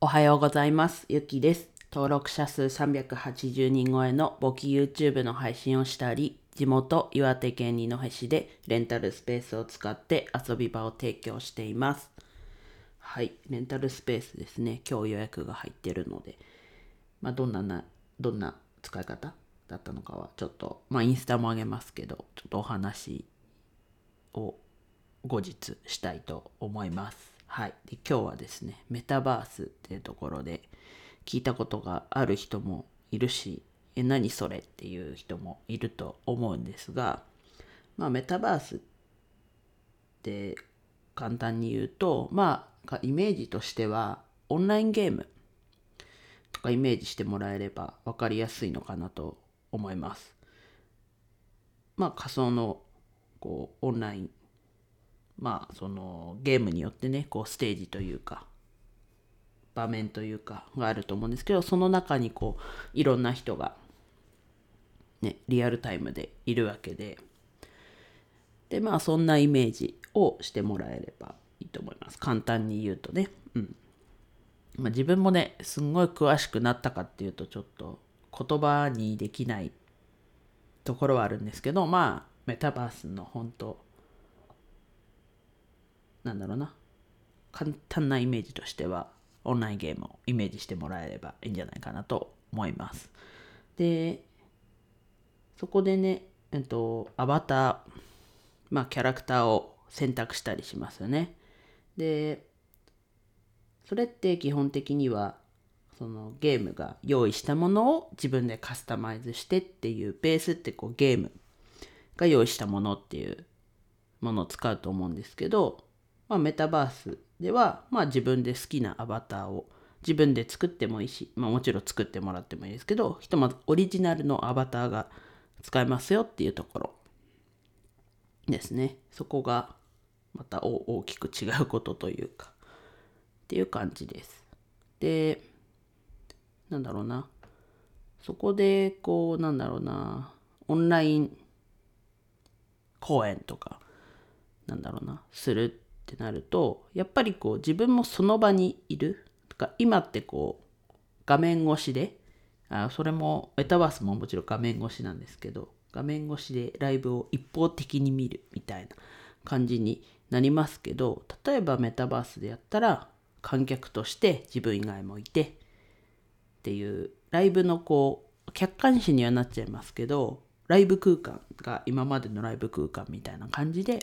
おはようございます。ゆきです。登録者数380人超えの簿記 YouTube の配信をしたり、地元岩手県二戸市でレンタルスペースを使って遊び場を提供しています。はい、レンタルスペースですね。今日予約が入ってるので、まあ、どんなな、どんな使い方？だったのかは、ちょっと、まあ、インスタもあげますけど、ちょっとお話を後日したいと思います。はい。で今日はですね、メタバースっていうところで聞いたことがある人もいるし、え、何それっていう人もいると思うんですが、まあメタバースって簡単に言うと、まあイメージとしてはオンラインゲームとかイメージしてもらえれば分かりやすいのかなと思います。まあ仮想のこうオンラインまあそのゲームによってねこうステージというか場面というかがあると思うんですけどその中にこういろんな人がねリアルタイムでいるわけででまあそんなイメージをしてもらえればいいと思います。簡単に言うとね。うん。まあ、自分もねすんごい詳しくなったかっていうとちょっと言葉にできないところはあるんですけどまあメタバースの本当なんだろうな。簡単なイメージとしてはオンラインゲームをイメージしてもらえればいいんじゃないかなと思います。でそこでねえっとアバターまあキャラクターを選択したりしますよね。でそれって基本的にはそのゲームが用意したものを自分でカスタマイズしてっていうベースってこうゲームが用意したものっていうものを使うと思うんですけど、まあ、メタバースでは、まあ、自分で好きなアバターを自分で作ってもいいし、まあ、もちろん作ってもらってもいいですけどひとまずオリジナルのアバターが使えますよっていうところ。ですね。そこがまた大きく違うことというかっていう感じです。でなんだろうな。そこでこうなんだろうな。オンライン公演とかなんだろうな。するってなるとやっぱりこう自分もその場にいる。とか今ってこう画面越しであそれもメタバースももちろん画面越しなんですけど画面越しでライブを一方的に見るみたいな感じになりますけど例えばメタバースでやったら観客として自分以外もいてっていうライブのこう客観視にはなっちゃいますけどライブ空間が今までのライブ空間みたいな感じで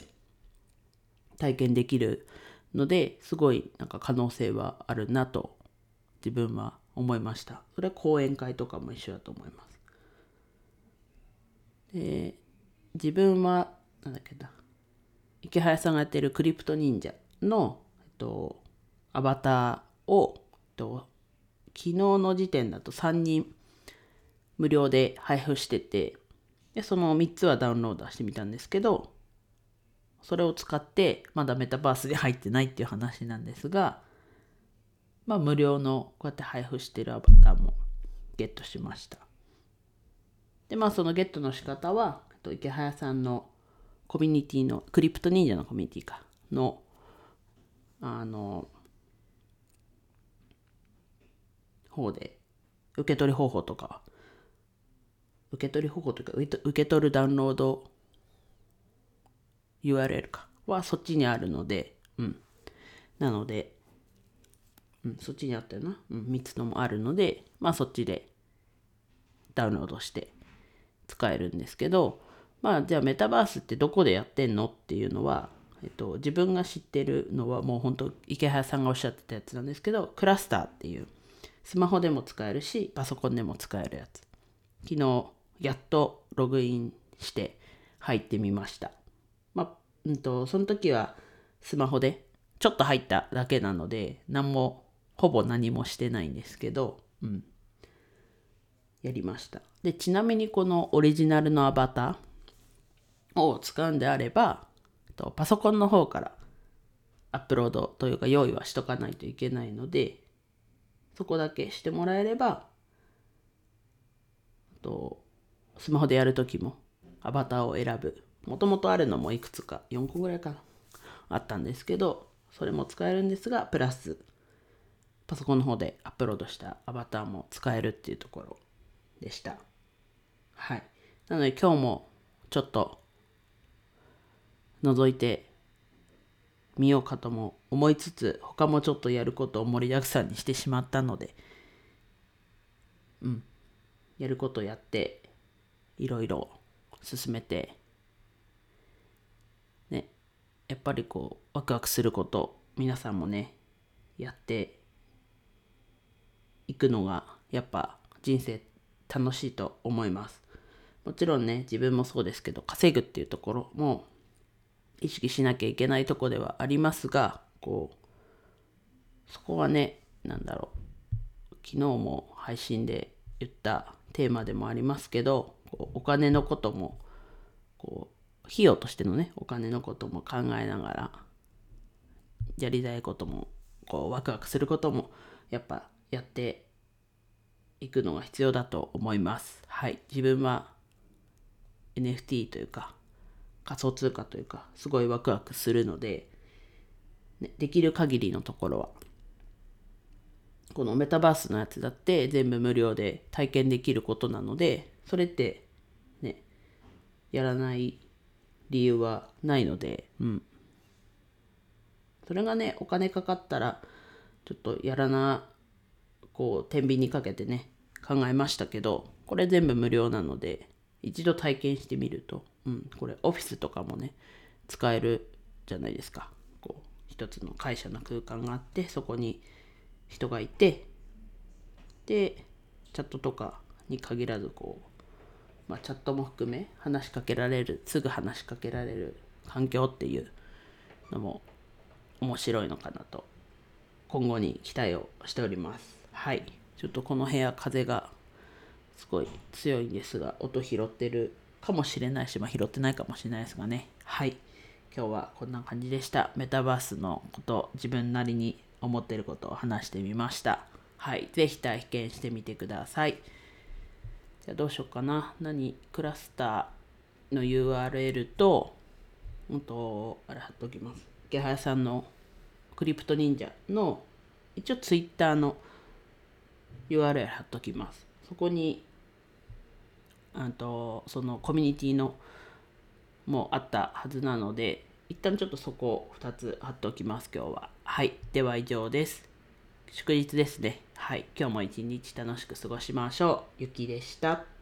体験できるのですごいなんか可能性はあるなと自分は思いました。それは講演会とかも一緒だと思います。で自分はなんだっけな。池早さんがやってるクリプト忍者の、えっと、アバターを、えっと、昨日の時点だと3人無料で配布しててでその3つはダウンロードしてみたんですけどそれを使ってまだメタバースで入ってないっていう話なんですがまあ無料のこうやって配布してるアバターもゲットしました。でまあそのゲットの仕方は池早さんのコミュニティのクリプト忍者のコミュニティかのあの方で受け取り方法とか受け取り方法というか受け取るダウンロード URL かはそっちにあるのでうん。なのでうんそっちにあったよな、うん、3つのもあるのでまあそっちでダウンロードして使えるんですけどまあじゃあメタバースってどこでやってんのっていうのは、えっと、自分が知ってるのはもう本当池原さんがおっしゃってたやつなんですけどクラスターっていうスマホでも使えるしパソコンでも使えるやつ。昨日やっとログインして入ってみました。まあうんとその時はスマホでちょっと入っただけなので何もほぼ何もしてないんですけどうん。やりました。でちなみにこのオリジナルのアバターを使うんであればとパソコンの方からアップロードというか用意はしとかないといけないのでそこだけしてもらえればとスマホでやるときもアバターを選ぶもともとあるのもいくつか4個ぐらいかなあったんですけどそれも使えるんですがプラスパソコンの方でアップロードしたアバターも使えるっていうところでした。はい。なので今日もちょっと覗いてみようかとも思いつつ他もちょっとやることを盛りだくさんにしてしまったのでうん。やることやっていろいろ進めてやっぱりこうワクワクすること皆さんもねやっていくのがやっぱ人生楽しいと思います。もちろんね自分もそうですけど稼ぐっていうところも意識しなきゃいけないとこではありますがこうそこはね何だろう昨日も配信で言ったテーマでもありますけどこうお金のこともこう費用としてのねお金のことも考えながらやりたいこともこうワクワクすることもやっぱやっていくのが必要だと思います。はい。自分は NFT というか仮想通貨というかすごいワクワクするので、ね、できる限りのところはこのメタバースのやつだって全部無料で体験できることなのでそれってねやらない理由はないのでうん。それがねお金かかったらちょっとやらなこう天秤にかけてね考えましたけどこれ全部無料なので一度体験してみると、うん、これオフィスとかもね使えるじゃないですか。こう一つの会社の空間があってそこに人がいてでチャットとかに限らずこう、まあ、チャットも含め話しかけられるすぐ話しかけられる環境っていうのも面白いのかなと今後に期待をしております。はい。ちょっとこの部屋風がすごい強いんですが音拾ってるかもしれないし、まあ、拾ってないかもしれないですがね。はい。今日はこんな感じでした。メタバースのこと自分なりに思ってることを話してみました。はい。是非体験してみてください。じゃあどうしようかな。何クラスターの URL とうんとあれ貼っときます。池原さんのクリプト忍者の一応 Twitter の URL 貼っときます。そこにあとそのコミュニティのもあったはずなので一旦ちょっとそこを2つ貼っておきます今日は。はい。では以上です。祝日ですね。はい。今日も一日楽しく過ごしましょう。ゆきでした。